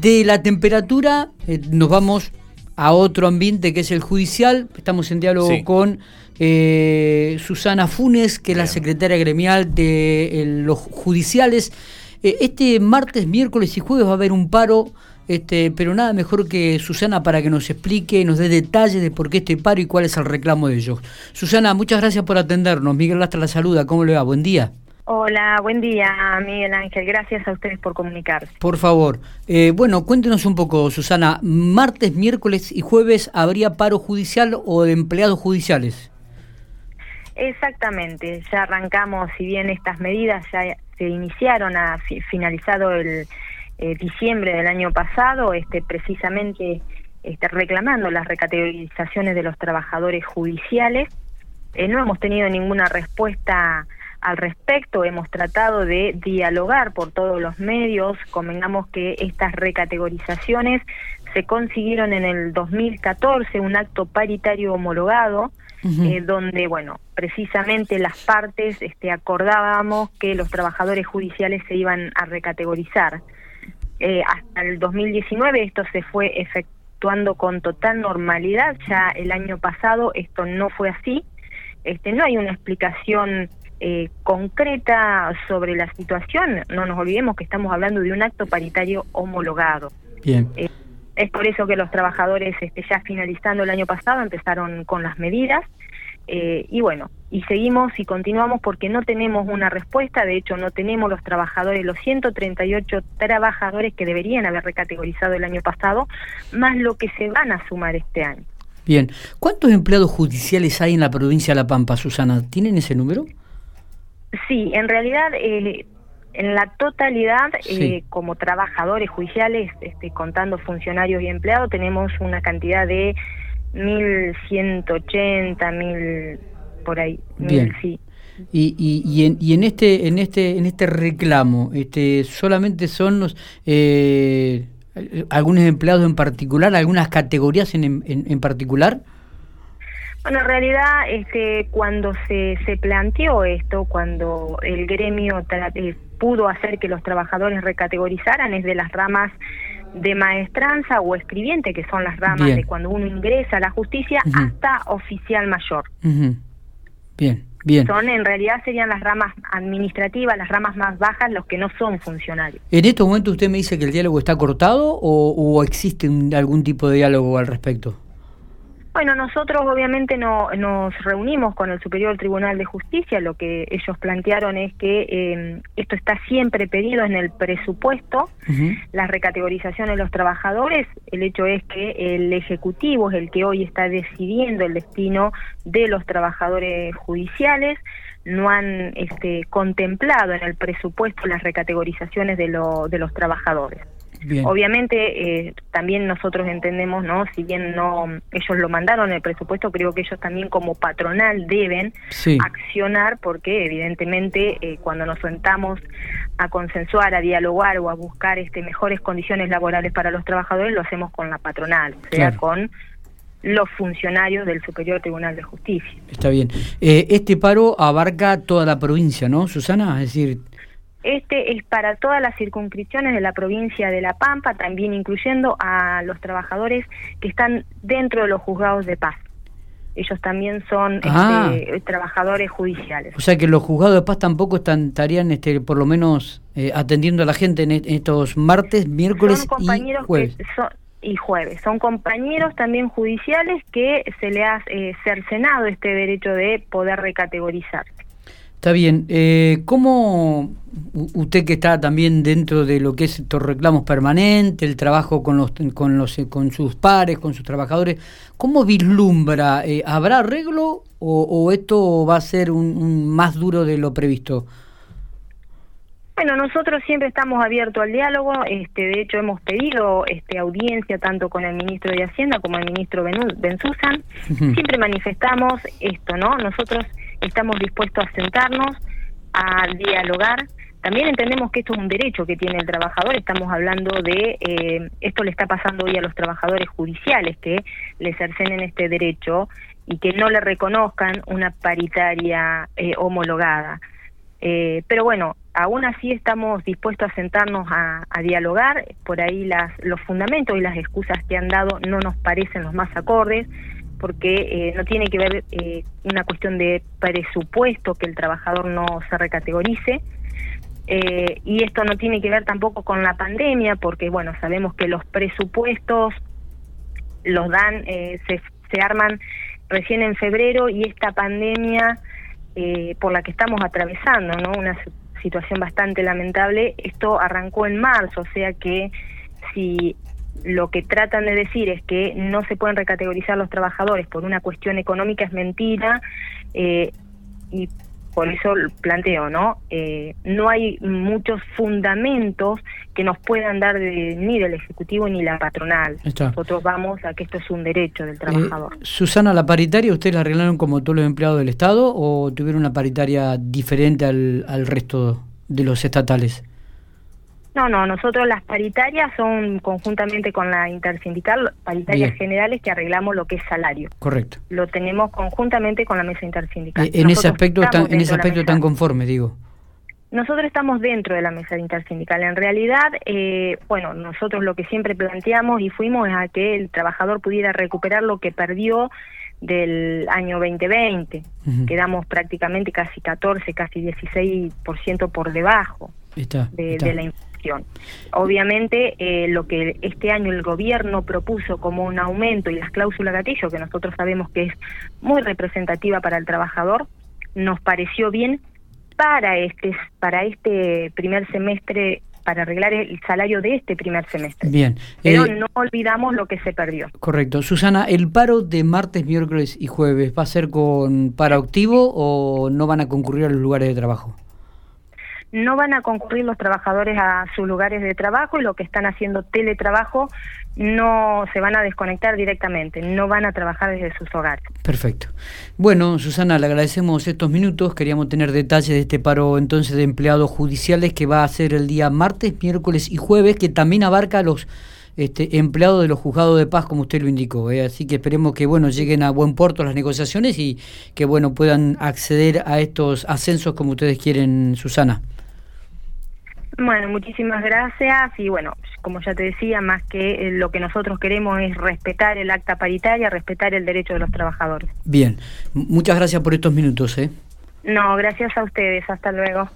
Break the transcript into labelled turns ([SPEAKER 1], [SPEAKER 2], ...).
[SPEAKER 1] de la temperatura eh, nos vamos a otro ambiente que es el judicial. Estamos en diálogo con eh, Susana Funes, que es la secretaria gremial de los judiciales. este martes, miércoles y jueves va a haber un paro este, pero nada mejor que Susana para que nos explique, nos dé detalles de por qué este paro y cuál es el reclamo de ellos. Susana, muchas gracias por atendernos. Miguel Lastra la saluda. ¿Cómo le va? Buen día.
[SPEAKER 2] Hola, buen día, Miguel Ángel. Gracias a ustedes por comunicarse.
[SPEAKER 1] Por favor. Eh, bueno, cuéntenos un poco, Susana. ¿Martes, miércoles y jueves habría paro judicial o de empleados judiciales?
[SPEAKER 2] Exactamente. Ya arrancamos, si bien estas medidas ya se iniciaron, ha finalizado el eh, diciembre del año pasado, este, precisamente este, reclamando las recategorizaciones de los trabajadores judiciales. Eh, no hemos tenido ninguna respuesta al respecto, hemos tratado de dialogar por todos los medios, convengamos que estas recategorizaciones se consiguieron en el 2014, un acto paritario homologado, eh, donde, bueno, precisamente las partes este, acordábamos que los trabajadores judiciales se iban a recategorizar. Eh, hasta el 2019 esto se fue efectuando con total normalidad, ya el año pasado esto no fue así, este, no hay una explicación eh, concreta sobre la situación, no nos olvidemos que estamos hablando de un acto paritario homologado. Bien. Eh, es por eso que los trabajadores, este, ya finalizando el año pasado, empezaron con las medidas eh, y bueno, y seguimos y continuamos porque no tenemos una respuesta, de hecho no tenemos los trabajadores, los 138 trabajadores que deberían haber recategorizado el año pasado, más lo que se van a sumar este año.
[SPEAKER 1] Bien, ¿cuántos empleados judiciales hay en la provincia de La Pampa, Susana? ¿Tienen ese número?
[SPEAKER 2] Sí, en realidad eh, en la totalidad, eh, como trabajadores judiciales, este, contando funcionarios y empleados, tenemos una cantidad de 1180, mil por ahí, Bien. sí.
[SPEAKER 1] Y, y, y, en, y en este en este en este reclamo este solamente son los eh, algunos empleados en particular algunas categorías en, en, en, particular
[SPEAKER 2] bueno en realidad este cuando se, se planteó esto cuando el gremio eh, pudo hacer que los trabajadores recategorizaran es de las ramas de maestranza o escribiente, que son las ramas de cuando uno ingresa a la justicia, hasta oficial mayor.
[SPEAKER 1] Bien, bien.
[SPEAKER 2] Son, en realidad, serían las ramas administrativas, las ramas más bajas, los que no son funcionarios.
[SPEAKER 1] ¿En este momento usted me dice que el diálogo está cortado o, o existe algún tipo de diálogo al respecto?
[SPEAKER 2] Bueno, nosotros obviamente no, nos reunimos con el Superior Tribunal de Justicia. Lo que ellos plantearon es que eh, esto está siempre pedido en el presupuesto, la recategorización de los trabajadores. El hecho es que el Ejecutivo es el que hoy está decidiendo el destino de los trabajadores judiciales. No han este, contemplado en el presupuesto las recategorizaciones de, lo, de los trabajadores. Obviamente eh, también nosotros entendemos, ¿no? Si bien no ellos lo mandaron el presupuesto, creo que ellos también como patronal deben accionar porque evidentemente eh, cuando nos sentamos a consensuar, a dialogar o a buscar este mejores condiciones laborales para los trabajadores lo hacemos con la patronal, o sea, con los funcionarios del Superior Tribunal de Justicia.
[SPEAKER 1] Está bien. Eh, este paro abarca toda la provincia, ¿no, Susana? Es decir,
[SPEAKER 2] este es para todas las circunscripciones de la provincia de La Pampa, también incluyendo a los trabajadores que están dentro de los juzgados de paz. Ellos también son ah. este, trabajadores judiciales.
[SPEAKER 1] O sea que los juzgados de paz tampoco están, estarían, este, por lo menos, eh, atendiendo a la gente en, estos martes, miércoles y jueves.
[SPEAKER 2] son, y jueves. Son compañeros también judiciales que se le ha eh, cercenado este derecho de poder recategorizar.
[SPEAKER 1] Está bien. Eh, ¿Cómo usted que está también dentro de lo que es estos reclamos permanentes, el trabajo con los, con los, con sus pares, con sus trabajadores, cómo vislumbra? Eh, ¿Habrá arreglo o, esto va a ser un, más duro de lo previsto?
[SPEAKER 2] Bueno, nosotros siempre estamos abiertos al diálogo. Este, de hecho, hemos pedido este, audiencia tanto con el ministro de Hacienda como el ministro Benzuzan. Siempre manifestamos esto, ¿no? Nosotros estamos dispuestos a sentarnos, a dialogar. También entendemos que esto es un derecho que tiene el trabajador, estamos hablando de, eh, esto le está pasando hoy a los trabajadores judiciales, que le cercenen este derecho y que no le reconozcan una paritaria eh, homologada. Eh, pero bueno, aún así estamos dispuestos a sentarnos a, dialogar, por ahí las, los fundamentos y las excusas que han dado no nos parecen los más acordes, porque eh, no tiene que ver eh, una cuestión de presupuesto que el trabajador no se recategorice, eh, y esto no tiene que ver tampoco con la pandemia, porque bueno, sabemos que los presupuestos los dan, se, se arman recién en febrero y esta pandemia por la que estamos atravesando, ¿no? Una situación bastante lamentable. Esto arrancó en marzo, o sea que si lo que tratan de decir es que no se pueden recategorizar los trabajadores por una cuestión económica es mentira eh, y por eso planteo, ¿no? Eh, no hay muchos fundamentos que nos puedan dar ni del Ejecutivo ni la patronal. Nosotros vamos a que esto es un derecho del eh, trabajador.
[SPEAKER 1] Susana, ¿la paritaria ustedes la arreglaron como todos los empleados del Estado o tuvieron una paritaria diferente al, al resto de los estatales?
[SPEAKER 2] No, no, nosotros las paritarias son conjuntamente con la intersindical, paritarias generales que arreglamos lo que es salario.
[SPEAKER 1] Correcto.
[SPEAKER 2] Lo tenemos conjuntamente con la mesa intersindical.
[SPEAKER 1] Eh, en ese aspecto están, en ese aspecto están conformes, digo.
[SPEAKER 2] Nosotros estamos dentro de la mesa intersindical. En realidad, eh, bueno, nosotros lo que siempre planteamos y fuimos es a que el trabajador pudiera recuperar lo que perdió del año 2020. Quedamos prácticamente casi 14, casi 16% por debajo de, de la inflación Obviamente, eh, lo que este año el gobierno propuso como un aumento y las cláusulas gatillo, que nosotros sabemos que es muy representativa para el trabajador, nos pareció bien para este, para este primer semestre para arreglar el salario de este primer semestre.
[SPEAKER 1] Bien.
[SPEAKER 2] Pero eh, no olvidamos lo que se perdió.
[SPEAKER 1] Correcto. Susana, ¿el paro de martes, miércoles y jueves va a ser con paro activo o no van a concurrir a los lugares de trabajo?
[SPEAKER 2] No van a concurrir los trabajadores a sus lugares de trabajo y lo que están haciendo teletrabajo no se van a desconectar directamente, no van a trabajar desde sus hogares.
[SPEAKER 1] Perfecto. Bueno, Susana, le agradecemos estos minutos. Queríamos tener detalles de este paro entonces de empleados judiciales que va a ser el día martes, miércoles y jueves, que también abarca a los este, empleados de los juzgados de paz, como usted lo indicó. ¿eh? Así que esperemos que bueno lleguen a buen puerto las negociaciones y que bueno puedan acceder a estos ascensos como ustedes quieren, Susana.
[SPEAKER 2] Bueno, muchísimas gracias y bueno, como ya te decía, más que eh, lo que nosotros queremos es respetar el acta paritaria, respetar el derecho de los trabajadores.
[SPEAKER 1] Bien, muchas gracias por estos minutos. ¿eh?
[SPEAKER 2] No, gracias a ustedes, hasta luego.